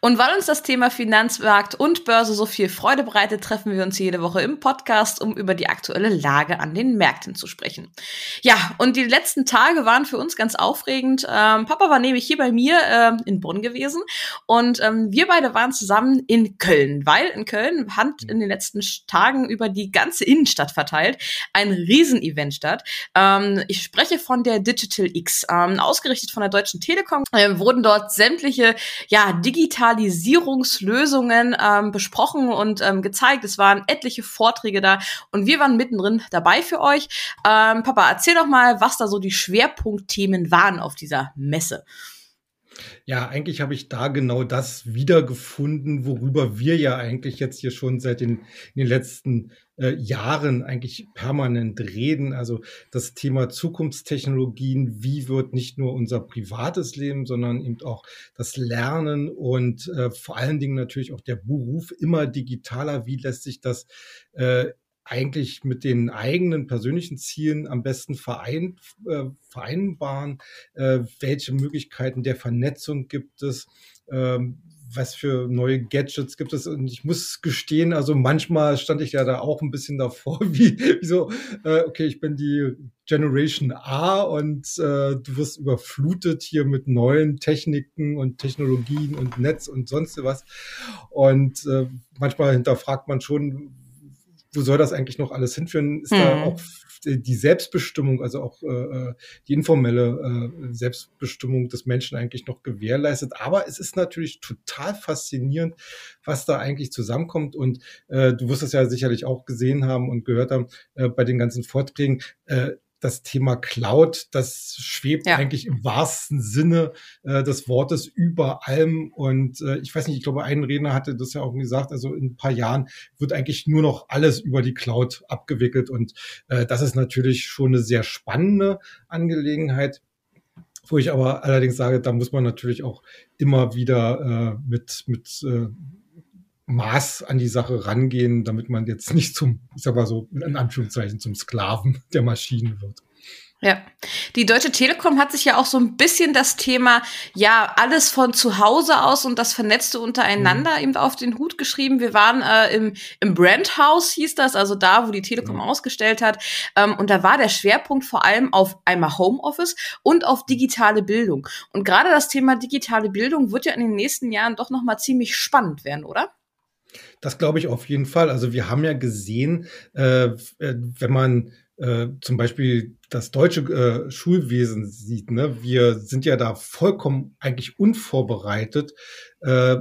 Und weil uns das Thema Finanzmarkt und Börse so viel Freude bereitet, treffen wir uns jede Woche im Podcast, um über die aktuelle Lage an den Märkten zu sprechen. Ja, und die letzten Tage waren für uns ganz aufregend. Ähm, Papa war nämlich hier bei mir äh, in Bonn gewesen und ähm, wir beide waren zusammen in Köln, weil in Köln hat in den letzten Tagen über die ganze Innenstadt verteilt ein Riesenevent statt. Ähm, ich spreche von der Digital X, ähm, ausgerichtet von der Deutschen Telekom. Äh, wurden dort sämtliche ja, Digitalisierungslösungen ähm, besprochen und ähm, gezeigt. Es waren etliche Vorträge da und wir waren mittendrin dabei für euch. Ähm, Papa, erzähl doch mal, was da so die Schwerpunktthemen waren auf dieser Messe. Ja, eigentlich habe ich da genau das wiedergefunden, worüber wir ja eigentlich jetzt hier schon seit den, den letzten äh, Jahren eigentlich permanent reden. Also das Thema Zukunftstechnologien, wie wird nicht nur unser privates Leben, sondern eben auch das Lernen und äh, vor allen Dingen natürlich auch der Beruf immer digitaler. Wie lässt sich das äh, eigentlich mit den eigenen persönlichen Zielen am besten verein, äh, vereinbaren? Äh, welche Möglichkeiten der Vernetzung gibt es? Ähm, was für neue Gadgets gibt es? Und ich muss gestehen, also manchmal stand ich ja da auch ein bisschen davor, wie, wie so, äh, okay, ich bin die Generation A und äh, du wirst überflutet hier mit neuen Techniken und Technologien und Netz und sonst was. Und äh, manchmal hinterfragt man schon, wo soll das eigentlich noch alles hinführen? Ist hm. da auch die Selbstbestimmung, also auch äh, die informelle äh, Selbstbestimmung des Menschen eigentlich noch gewährleistet. Aber es ist natürlich total faszinierend, was da eigentlich zusammenkommt. Und äh, du wirst es ja sicherlich auch gesehen haben und gehört haben äh, bei den ganzen Vorträgen. Äh, das Thema Cloud, das schwebt ja. eigentlich im wahrsten Sinne äh, des Wortes über allem. Und äh, ich weiß nicht, ich glaube, ein Redner hatte das ja auch gesagt, also in ein paar Jahren wird eigentlich nur noch alles über die Cloud abgewickelt. Und äh, das ist natürlich schon eine sehr spannende Angelegenheit. Wo ich aber allerdings sage, da muss man natürlich auch immer wieder äh, mit, mit äh, Maß an die Sache rangehen, damit man jetzt nicht zum, ich sag mal so, in Anführungszeichen zum Sklaven der Maschinen wird. Ja, die Deutsche Telekom hat sich ja auch so ein bisschen das Thema, ja, alles von zu Hause aus und das Vernetzte untereinander mhm. eben auf den Hut geschrieben. Wir waren äh, im, im Brandhaus, hieß das, also da, wo die Telekom mhm. ausgestellt hat. Ähm, und da war der Schwerpunkt vor allem auf einmal Homeoffice und auf digitale Bildung. Und gerade das Thema digitale Bildung wird ja in den nächsten Jahren doch noch mal ziemlich spannend werden, oder? Das glaube ich auf jeden Fall. Also wir haben ja gesehen, äh, äh, wenn man äh, zum Beispiel das deutsche äh, Schulwesen sieht, ne, wir sind ja da vollkommen eigentlich unvorbereitet äh,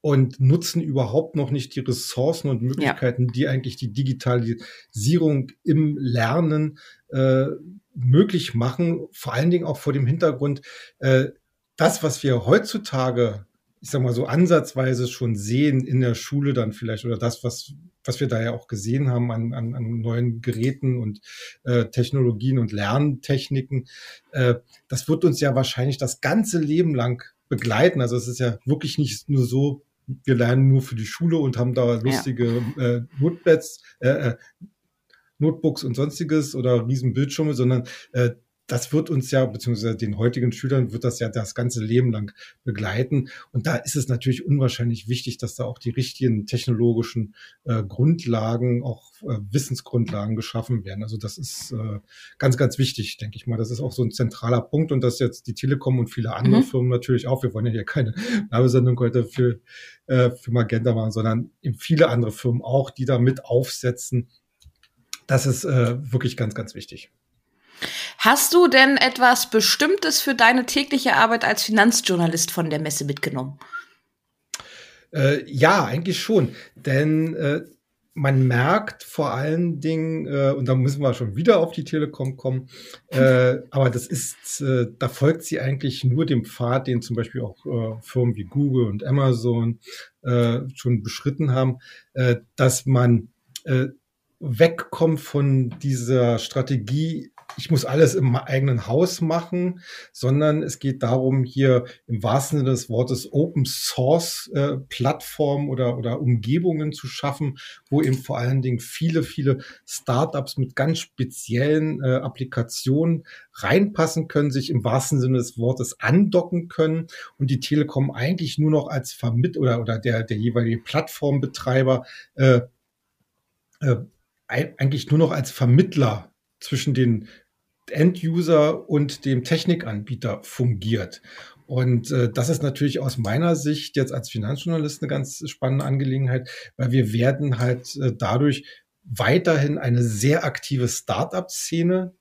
und nutzen überhaupt noch nicht die Ressourcen und Möglichkeiten, ja. die eigentlich die Digitalisierung im Lernen äh, möglich machen. Vor allen Dingen auch vor dem Hintergrund, das, was wir heutzutage ich sag mal so ansatzweise schon sehen in der Schule dann vielleicht oder das, was, was wir da ja auch gesehen haben an, an, an neuen Geräten und äh, Technologien und Lerntechniken, äh, das wird uns ja wahrscheinlich das ganze Leben lang begleiten. Also es ist ja wirklich nicht nur so, wir lernen nur für die Schule und haben da lustige ja. äh, Notebooks, äh, äh, Notebooks und sonstiges oder riesen Bildschirme, sondern äh, das wird uns ja, beziehungsweise den heutigen Schülern wird das ja das ganze Leben lang begleiten. Und da ist es natürlich unwahrscheinlich wichtig, dass da auch die richtigen technologischen äh, Grundlagen, auch äh, Wissensgrundlagen geschaffen werden. Also das ist äh, ganz, ganz wichtig, denke ich mal. Das ist auch so ein zentraler Punkt und das jetzt die Telekom und viele andere mhm. Firmen natürlich auch. Wir wollen ja hier keine Werbesendung heute für, äh, für Magenta machen, sondern viele andere Firmen auch, die da mit aufsetzen. Das ist äh, wirklich ganz, ganz wichtig. Hast du denn etwas Bestimmtes für deine tägliche Arbeit als Finanzjournalist von der Messe mitgenommen? Äh, ja, eigentlich schon. Denn äh, man merkt vor allen Dingen, äh, und da müssen wir schon wieder auf die Telekom kommen, äh, aber das ist, äh, da folgt sie eigentlich nur dem Pfad, den zum Beispiel auch äh, Firmen wie Google und Amazon äh, schon beschritten haben, äh, dass man äh, wegkommt von dieser Strategie, ich muss alles im eigenen Haus machen, sondern es geht darum, hier im wahrsten Sinne des Wortes Open Source äh, Plattformen oder, oder Umgebungen zu schaffen, wo eben vor allen Dingen viele, viele Startups mit ganz speziellen äh, Applikationen reinpassen können, sich im wahrsten Sinne des Wortes andocken können. Und die Telekom eigentlich nur noch als Vermitt oder, oder der, der jeweilige Plattformbetreiber äh, äh, eigentlich nur noch als Vermittler zwischen den End-User und dem Technikanbieter fungiert. Und äh, das ist natürlich aus meiner Sicht jetzt als Finanzjournalist eine ganz spannende Angelegenheit, weil wir werden halt äh, dadurch weiterhin eine sehr aktive Startup-Szene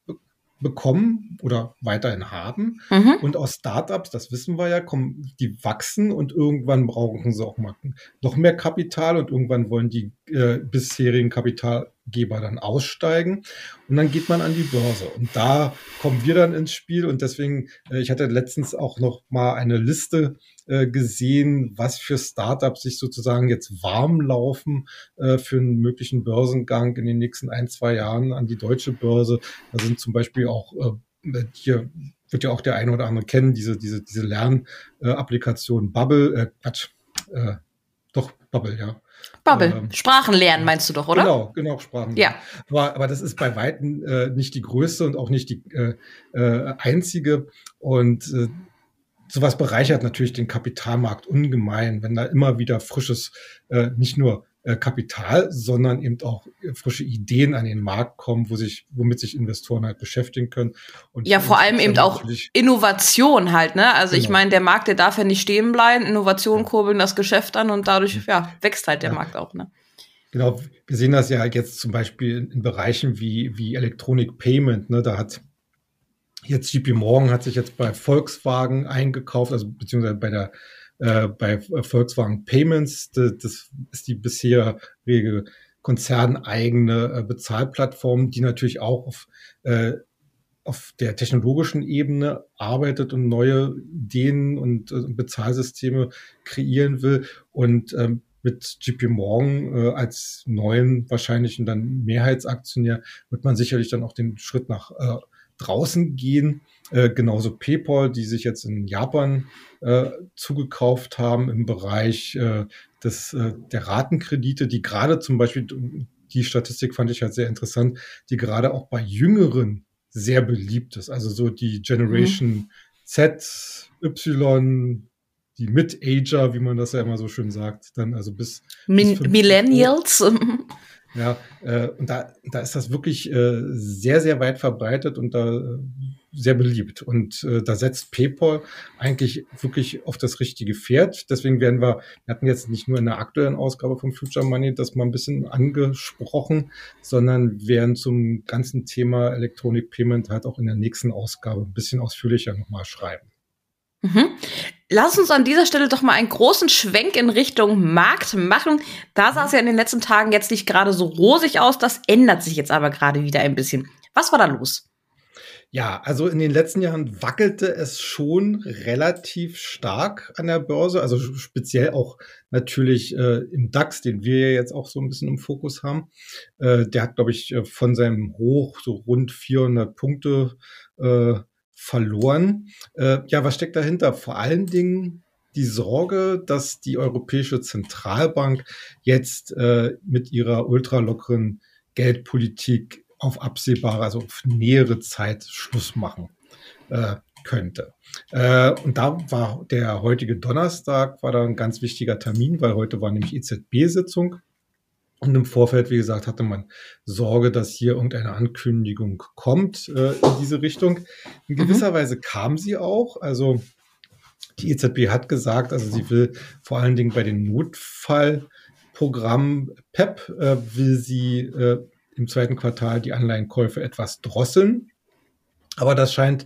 bekommen oder weiterhin haben. Mhm. Und aus Startups, das wissen wir ja, kommen, die wachsen und irgendwann brauchen sie auch mal noch mehr Kapital und irgendwann wollen die äh, bisherigen Kapitalgeber dann aussteigen und dann geht man an die Börse und da kommen wir dann ins Spiel und deswegen, äh, ich hatte letztens auch noch mal eine Liste äh, gesehen, was für Startups sich sozusagen jetzt warm laufen äh, für einen möglichen Börsengang in den nächsten ein, zwei Jahren an die deutsche Börse. Da sind zum Beispiel auch hier wird ja auch der eine oder andere kennen, diese, diese, diese Lernapplikation Bubble, äh, Quatsch, äh, doch, Bubble, ja. Bubble, ähm, Sprachen lernen meinst du doch, oder? Genau, genau, Sprachen. Ja. Aber, aber das ist bei Weitem äh, nicht die größte und auch nicht die äh, äh, einzige. Und äh, sowas bereichert natürlich den Kapitalmarkt ungemein, wenn da immer wieder frisches, äh, nicht nur Kapital, sondern eben auch frische Ideen an den Markt kommen, wo sich, womit sich Investoren halt beschäftigen können. Und ja, vor allem eben auch Innovation halt, ne? Also genau. ich meine, der Markt, der darf ja nicht stehen bleiben. Innovation kurbeln das Geschäft an und dadurch, ja, wächst halt der ja. Markt auch, ne? Genau, wir sehen das ja jetzt zum Beispiel in Bereichen wie, wie Electronic Payment, ne? Da hat Jetzt JP Morgan hat sich jetzt bei Volkswagen eingekauft, also beziehungsweise bei der äh, bei Volkswagen Payments. Das, ist die bisherige konzerneigene äh, Bezahlplattform, die natürlich auch auf, äh, auf der technologischen Ebene arbeitet und neue Ideen und Bezahlsysteme kreieren will. Und ähm, mit JP Morgan äh, als neuen wahrscheinlichen dann Mehrheitsaktionär wird man sicherlich dann auch den Schritt nach äh, draußen gehen. Äh, genauso PayPal, die sich jetzt in Japan äh, zugekauft haben im Bereich äh, des, äh, der Ratenkredite, die gerade zum Beispiel, die Statistik fand ich halt sehr interessant, die gerade auch bei Jüngeren sehr beliebt ist. Also so die Generation mhm. Z, Y, die Mid-Ager, wie man das ja immer so schön sagt, dann also bis, Min bis Millennials. Ja, äh, und da, da ist das wirklich äh, sehr, sehr weit verbreitet und da äh, sehr beliebt. Und äh, da setzt PayPal eigentlich wirklich auf das richtige Pferd. Deswegen werden wir, wir hatten jetzt nicht nur in der aktuellen Ausgabe von Future Money das mal ein bisschen angesprochen, sondern werden zum ganzen Thema Electronic Payment halt auch in der nächsten Ausgabe ein bisschen ausführlicher nochmal schreiben. Mhm. Lass uns an dieser Stelle doch mal einen großen Schwenk in Richtung Markt machen. Da sah es ja in den letzten Tagen jetzt nicht gerade so rosig aus. Das ändert sich jetzt aber gerade wieder ein bisschen. Was war da los? Ja, also in den letzten Jahren wackelte es schon relativ stark an der Börse, also speziell auch natürlich äh, im DAX, den wir ja jetzt auch so ein bisschen im Fokus haben. Äh, der hat, glaube ich, äh, von seinem Hoch so rund 400 Punkte äh, verloren. Äh, ja, was steckt dahinter? Vor allen Dingen die Sorge, dass die Europäische Zentralbank jetzt äh, mit ihrer ultralockeren Geldpolitik auf absehbare, also auf nähere Zeit Schluss machen äh, könnte. Äh, und da war der heutige Donnerstag war da ein ganz wichtiger Termin, weil heute war nämlich EZB-Sitzung. Und im Vorfeld, wie gesagt, hatte man Sorge, dass hier irgendeine Ankündigung kommt äh, in diese Richtung. In gewisser mhm. Weise kam sie auch. Also die EZB hat gesagt, also sie will vor allen Dingen bei den Notfallprogrammen PEP, äh, will sie äh, im zweiten Quartal die Anleihenkäufe etwas drosseln. Aber das scheint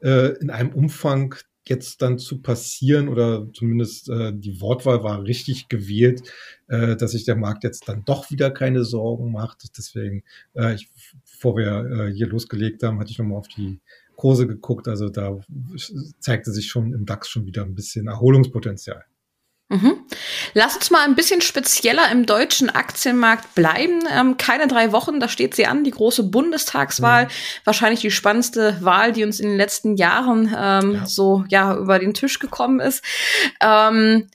äh, in einem Umfang jetzt dann zu passieren oder zumindest äh, die Wortwahl war richtig gewählt, äh, dass sich der Markt jetzt dann doch wieder keine Sorgen macht. Deswegen, äh, ich, bevor wir äh, hier losgelegt haben, hatte ich nochmal auf die Kurse geguckt. Also da zeigte sich schon im DAX schon wieder ein bisschen Erholungspotenzial. Mhm. Lass uns mal ein bisschen spezieller im deutschen Aktienmarkt bleiben. Ähm, keine drei Wochen, da steht sie an, die große Bundestagswahl. Mhm. Wahrscheinlich die spannendste Wahl, die uns in den letzten Jahren ähm, ja. so ja über den Tisch gekommen ist. Ähm,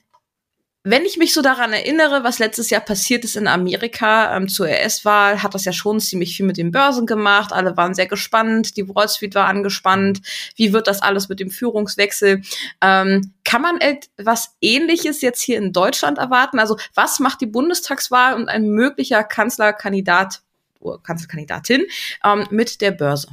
wenn ich mich so daran erinnere, was letztes Jahr passiert ist in Amerika ähm, zur US-Wahl, hat das ja schon ziemlich viel mit den Börsen gemacht. Alle waren sehr gespannt. Die Wall Street war angespannt. Wie wird das alles mit dem Führungswechsel? Ähm, kann man etwas Ähnliches jetzt hier in Deutschland erwarten? Also was macht die Bundestagswahl und ein möglicher Kanzlerkandidat oder Kanzlerkandidatin ähm, mit der Börse?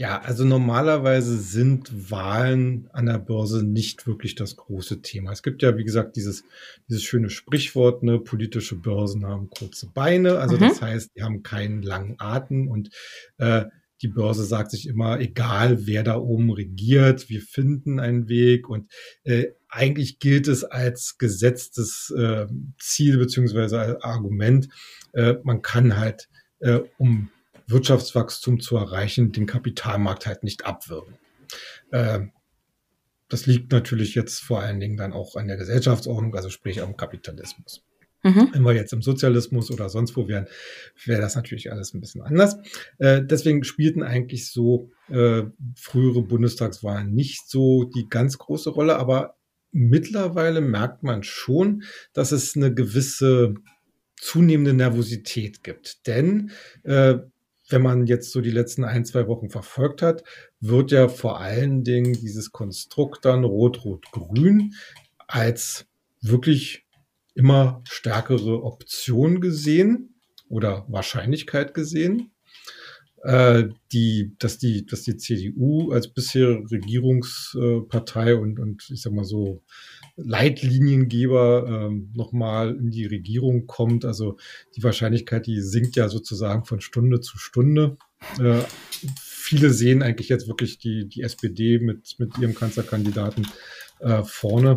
Ja, also normalerweise sind Wahlen an der Börse nicht wirklich das große Thema. Es gibt ja, wie gesagt, dieses, dieses schöne Sprichwort, ne, politische Börsen haben kurze Beine. Also mhm. das heißt, die haben keinen langen Atem und äh, die Börse sagt sich immer, egal wer da oben regiert, wir finden einen Weg und äh, eigentlich gilt es als gesetztes äh, Ziel beziehungsweise als Argument, äh, man kann halt äh, um Wirtschaftswachstum zu erreichen, den Kapitalmarkt halt nicht abwürgen. Äh, das liegt natürlich jetzt vor allen Dingen dann auch an der Gesellschaftsordnung, also sprich am Kapitalismus. Mhm. Wenn wir jetzt im Sozialismus oder sonst wo wären, wäre das natürlich alles ein bisschen anders. Äh, deswegen spielten eigentlich so äh, frühere Bundestagswahlen nicht so die ganz große Rolle, aber mittlerweile merkt man schon, dass es eine gewisse zunehmende Nervosität gibt. Denn äh, wenn man jetzt so die letzten ein, zwei Wochen verfolgt hat, wird ja vor allen Dingen dieses Konstrukt dann Rot-Rot-Grün als wirklich immer stärkere Option gesehen oder Wahrscheinlichkeit gesehen, äh, die, dass die, dass die CDU als bisher Regierungspartei und, und ich sag mal so Leitliniengeber ähm, nochmal in die Regierung kommt. Also die Wahrscheinlichkeit, die sinkt ja sozusagen von Stunde zu Stunde. Äh, viele sehen eigentlich jetzt wirklich die, die SPD mit, mit ihrem Kanzlerkandidaten äh, vorne.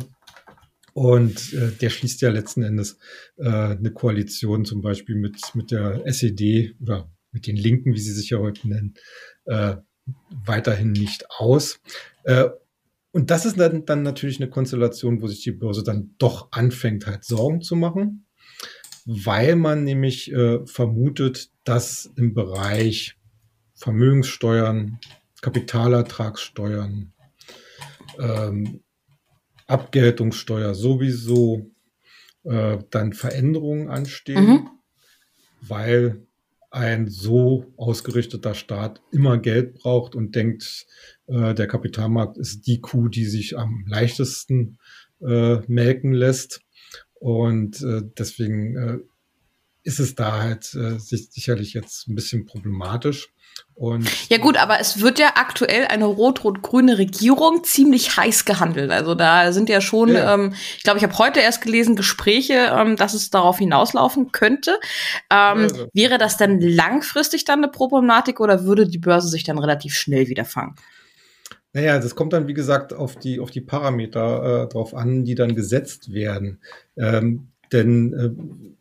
Und äh, der schließt ja letzten Endes äh, eine Koalition zum Beispiel mit, mit der SED oder mit den Linken, wie sie sich ja heute nennen, äh, weiterhin nicht aus. Äh, und das ist dann, dann natürlich eine Konstellation, wo sich die Börse dann doch anfängt, halt Sorgen zu machen, weil man nämlich äh, vermutet, dass im Bereich Vermögenssteuern, Kapitalertragssteuern, ähm, Abgeltungssteuer sowieso äh, dann Veränderungen anstehen, mhm. weil ein so ausgerichteter Staat immer Geld braucht und denkt, äh, der Kapitalmarkt ist die Kuh, die sich am leichtesten äh, melken lässt. Und äh, deswegen äh, ist es da halt äh, sicherlich jetzt ein bisschen problematisch. Und ja gut, aber es wird ja aktuell eine rot-rot-grüne Regierung ziemlich heiß gehandelt. Also da sind ja schon, ja. Ähm, ich glaube, ich habe heute erst gelesen, Gespräche, ähm, dass es darauf hinauslaufen könnte. Ähm, also. Wäre das denn langfristig dann eine Problematik oder würde die Börse sich dann relativ schnell wieder fangen? Naja, das kommt dann, wie gesagt, auf die, auf die Parameter äh, drauf an, die dann gesetzt werden. Ähm, denn äh,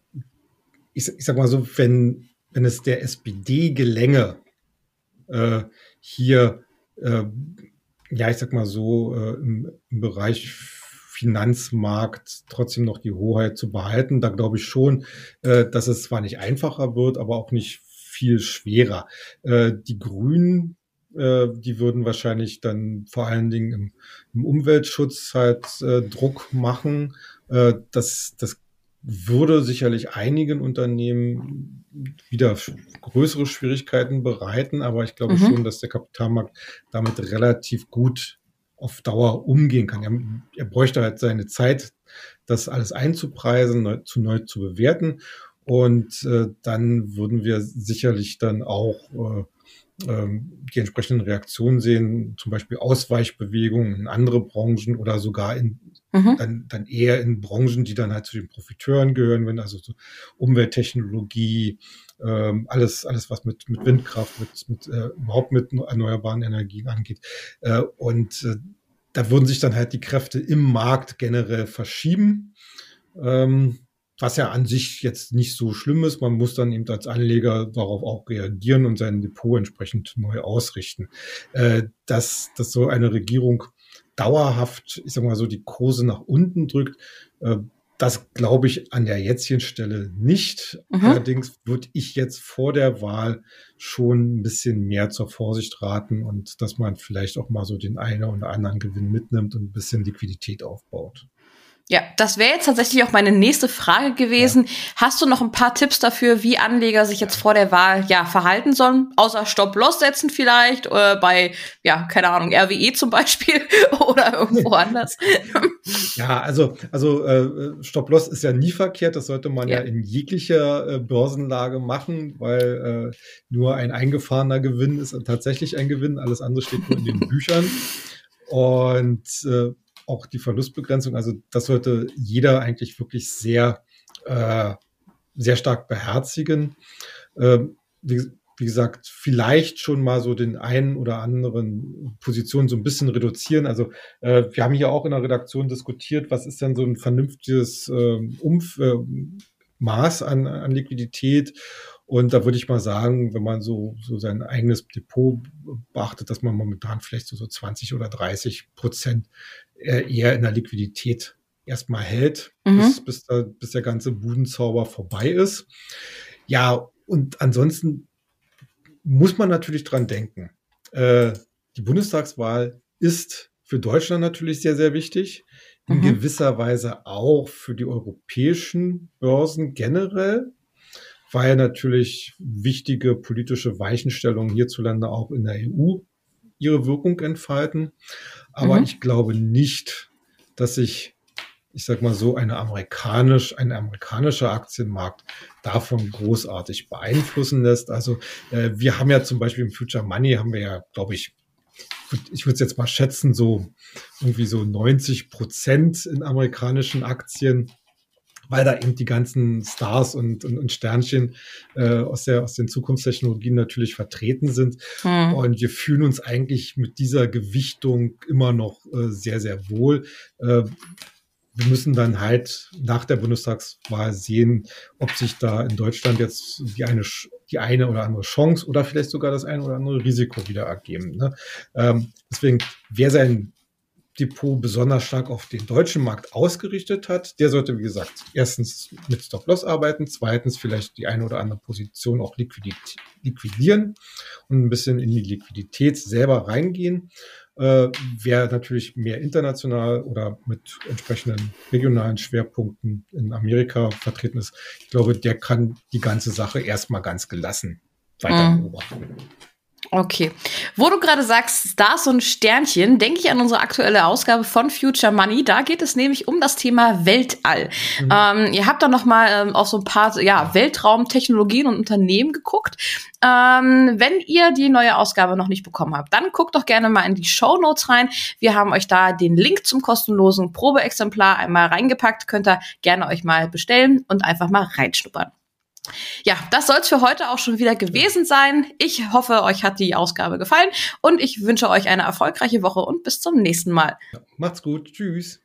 ich, ich sag mal so, wenn, wenn es der SPD gelänge, äh, hier, äh, ja, ich sag mal so, äh, im, im Bereich Finanzmarkt trotzdem noch die Hoheit zu behalten. Da glaube ich schon, äh, dass es zwar nicht einfacher wird, aber auch nicht viel schwerer. Äh, die Grünen, äh, die würden wahrscheinlich dann vor allen Dingen im, im Umweltschutz halt äh, Druck machen. Äh, das, das würde sicherlich einigen Unternehmen wieder größere Schwierigkeiten bereiten, aber ich glaube mhm. schon, dass der Kapitalmarkt damit relativ gut auf Dauer umgehen kann. Er, er bräuchte halt seine Zeit, das alles einzupreisen, neu, zu neu zu bewerten. Und äh, dann würden wir sicherlich dann auch äh, äh, die entsprechenden Reaktionen sehen, zum Beispiel Ausweichbewegungen in andere Branchen oder sogar in Mhm. Dann, dann eher in Branchen, die dann halt zu den Profiteuren gehören, wenn also so Umwelttechnologie, ähm, alles, alles was mit, mit Windkraft, mit, mit äh, überhaupt mit erneuerbaren Energien angeht. Äh, und äh, da würden sich dann halt die Kräfte im Markt generell verschieben. Ähm, was ja an sich jetzt nicht so schlimm ist. Man muss dann eben als Anleger darauf auch reagieren und sein Depot entsprechend neu ausrichten. Äh, dass, dass so eine Regierung dauerhaft, ich sag mal so, die Kurse nach unten drückt, äh, das glaube ich an der jetzigen Stelle nicht. Mhm. Allerdings würde ich jetzt vor der Wahl schon ein bisschen mehr zur Vorsicht raten und dass man vielleicht auch mal so den einen oder anderen Gewinn mitnimmt und ein bisschen Liquidität aufbaut. Ja, das wäre jetzt tatsächlich auch meine nächste Frage gewesen. Ja. Hast du noch ein paar Tipps dafür, wie Anleger sich jetzt vor der Wahl ja verhalten sollen? Außer Stop-Loss setzen vielleicht, oder äh, bei, ja, keine Ahnung, RWE zum Beispiel oder irgendwo anders. ja, also, also äh, Stop-Loss ist ja nie verkehrt. Das sollte man ja, ja in jeglicher äh, Börsenlage machen, weil äh, nur ein eingefahrener Gewinn ist tatsächlich ein Gewinn. Alles andere steht nur in den Büchern. Und äh, auch die Verlustbegrenzung. Also das sollte jeder eigentlich wirklich sehr, äh, sehr stark beherzigen. Ähm, wie, wie, gesagt, vielleicht schon mal so den einen oder anderen Positionen so ein bisschen reduzieren. Also äh, wir haben hier auch in der Redaktion diskutiert, was ist denn so ein vernünftiges äh, Umf äh, Maß an, an Liquidität. Und da würde ich mal sagen, wenn man so, so sein eigenes Depot beachtet, dass man momentan vielleicht so, so 20 oder 30 Prozent eher in der Liquidität erstmal hält, mhm. bis, bis, da, bis der ganze Budenzauber vorbei ist. Ja, und ansonsten muss man natürlich dran denken. Äh, die Bundestagswahl ist für Deutschland natürlich sehr, sehr wichtig. In mhm. gewisser Weise auch für die europäischen Börsen generell, weil natürlich wichtige politische Weichenstellungen hierzulande auch in der EU ihre Wirkung entfalten. Aber mhm. ich glaube nicht, dass sich, ich sag mal so, eine amerikanisch, ein amerikanischer Aktienmarkt davon großartig beeinflussen lässt. Also äh, wir haben ja zum Beispiel im Future Money haben wir ja, glaube ich, ich würde es jetzt mal schätzen, so irgendwie so 90 Prozent in amerikanischen Aktien weil da eben die ganzen Stars und, und, und Sternchen äh, aus, der, aus den Zukunftstechnologien natürlich vertreten sind. Mhm. Und wir fühlen uns eigentlich mit dieser Gewichtung immer noch äh, sehr, sehr wohl. Äh, wir müssen dann halt nach der Bundestagswahl sehen, ob sich da in Deutschland jetzt die eine, die eine oder andere Chance oder vielleicht sogar das eine oder andere Risiko wieder ergeben. Ne? Ähm, deswegen, wer sein Depot besonders stark auf den deutschen Markt ausgerichtet hat, der sollte, wie gesagt, erstens mit Stop-Loss arbeiten, zweitens vielleicht die eine oder andere Position auch liquidieren und ein bisschen in die Liquidität selber reingehen. Äh, wer natürlich mehr international oder mit entsprechenden regionalen Schwerpunkten in Amerika vertreten ist, ich glaube, der kann die ganze Sache erstmal ganz gelassen weiter mhm. Okay. Wo du gerade sagst, Stars und Sternchen, denke ich an unsere aktuelle Ausgabe von Future Money. Da geht es nämlich um das Thema Weltall. Mhm. Ähm, ihr habt da noch mal ähm, auf so ein paar ja, Weltraumtechnologien und Unternehmen geguckt. Ähm, wenn ihr die neue Ausgabe noch nicht bekommen habt, dann guckt doch gerne mal in die Show Notes rein. Wir haben euch da den Link zum kostenlosen Probeexemplar einmal reingepackt. Könnt ihr gerne euch mal bestellen und einfach mal reinschnuppern. Ja, das soll es für heute auch schon wieder gewesen sein. Ich hoffe, euch hat die Ausgabe gefallen und ich wünsche euch eine erfolgreiche Woche und bis zum nächsten Mal. macht's gut. Tschüss.